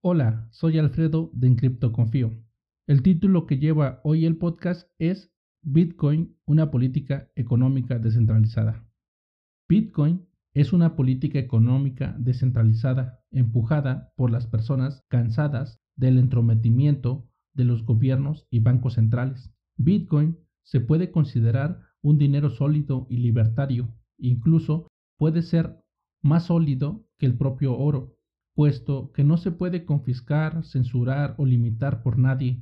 Hola, soy Alfredo de Encripto Confío. El título que lleva hoy el podcast es Bitcoin, una política económica descentralizada. Bitcoin es una política económica descentralizada empujada por las personas cansadas del entrometimiento de los gobiernos y bancos centrales. Bitcoin se puede considerar un dinero sólido y libertario, incluso puede ser más sólido que el propio oro, puesto que no se puede confiscar, censurar o limitar por nadie,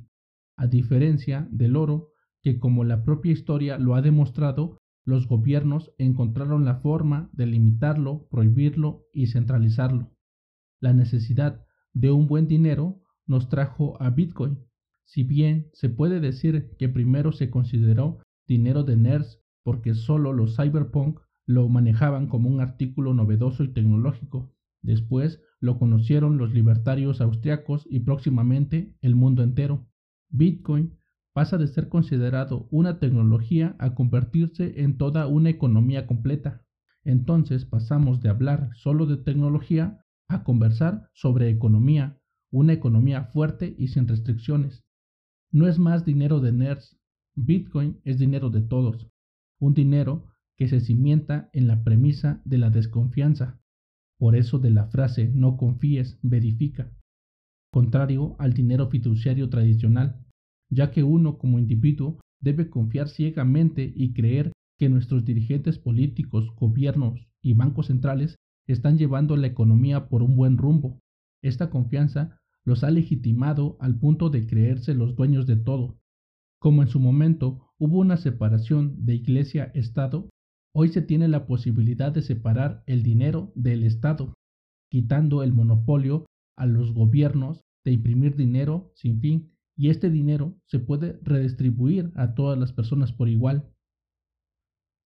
a diferencia del oro, que como la propia historia lo ha demostrado, los gobiernos encontraron la forma de limitarlo, prohibirlo y centralizarlo. La necesidad de un buen dinero nos trajo a Bitcoin, si bien se puede decir que primero se consideró dinero de nerds porque solo los cyberpunk lo manejaban como un artículo novedoso y tecnológico. Después lo conocieron los libertarios austriacos y próximamente el mundo entero. Bitcoin pasa de ser considerado una tecnología a convertirse en toda una economía completa. Entonces pasamos de hablar solo de tecnología a conversar sobre economía, una economía fuerte y sin restricciones. No es más dinero de nerds, Bitcoin es dinero de todos, un dinero que se cimienta en la premisa de la desconfianza, por eso de la frase no confíes, verifica, contrario al dinero fiduciario tradicional, ya que uno como individuo debe confiar ciegamente y creer que nuestros dirigentes políticos, gobiernos y bancos centrales están llevando la economía por un buen rumbo. Esta confianza los ha legitimado al punto de creerse los dueños de todo. Como en su momento hubo una separación de iglesia-estado, hoy se tiene la posibilidad de separar el dinero del Estado, quitando el monopolio a los gobiernos de imprimir dinero sin fin, y este dinero se puede redistribuir a todas las personas por igual.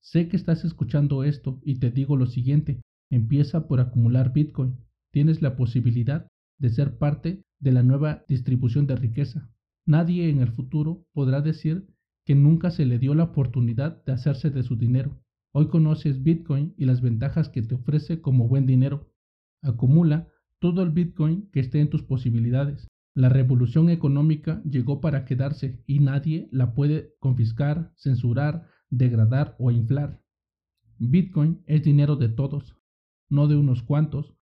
Sé que estás escuchando esto y te digo lo siguiente, empieza por acumular Bitcoin. Tienes la posibilidad de ser parte de la nueva distribución de riqueza. Nadie en el futuro podrá decir que nunca se le dio la oportunidad de hacerse de su dinero. Hoy conoces Bitcoin y las ventajas que te ofrece como buen dinero. Acumula todo el Bitcoin que esté en tus posibilidades. La revolución económica llegó para quedarse y nadie la puede confiscar, censurar, degradar o inflar. Bitcoin es dinero de todos, no de unos cuantos,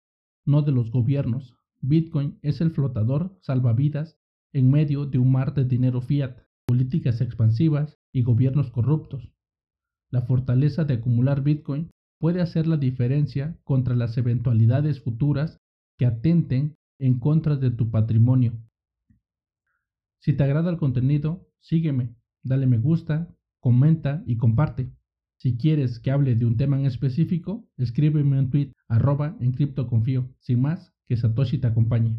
no de los gobiernos. Bitcoin es el flotador salvavidas en medio de un mar de dinero fiat, políticas expansivas y gobiernos corruptos. La fortaleza de acumular Bitcoin puede hacer la diferencia contra las eventualidades futuras que atenten en contra de tu patrimonio. Si te agrada el contenido, sígueme, dale me gusta, comenta y comparte. Si quieres que hable de un tema en específico, escríbeme un tweet arroba en criptoconfío. Sin más, que Satoshi te acompañe.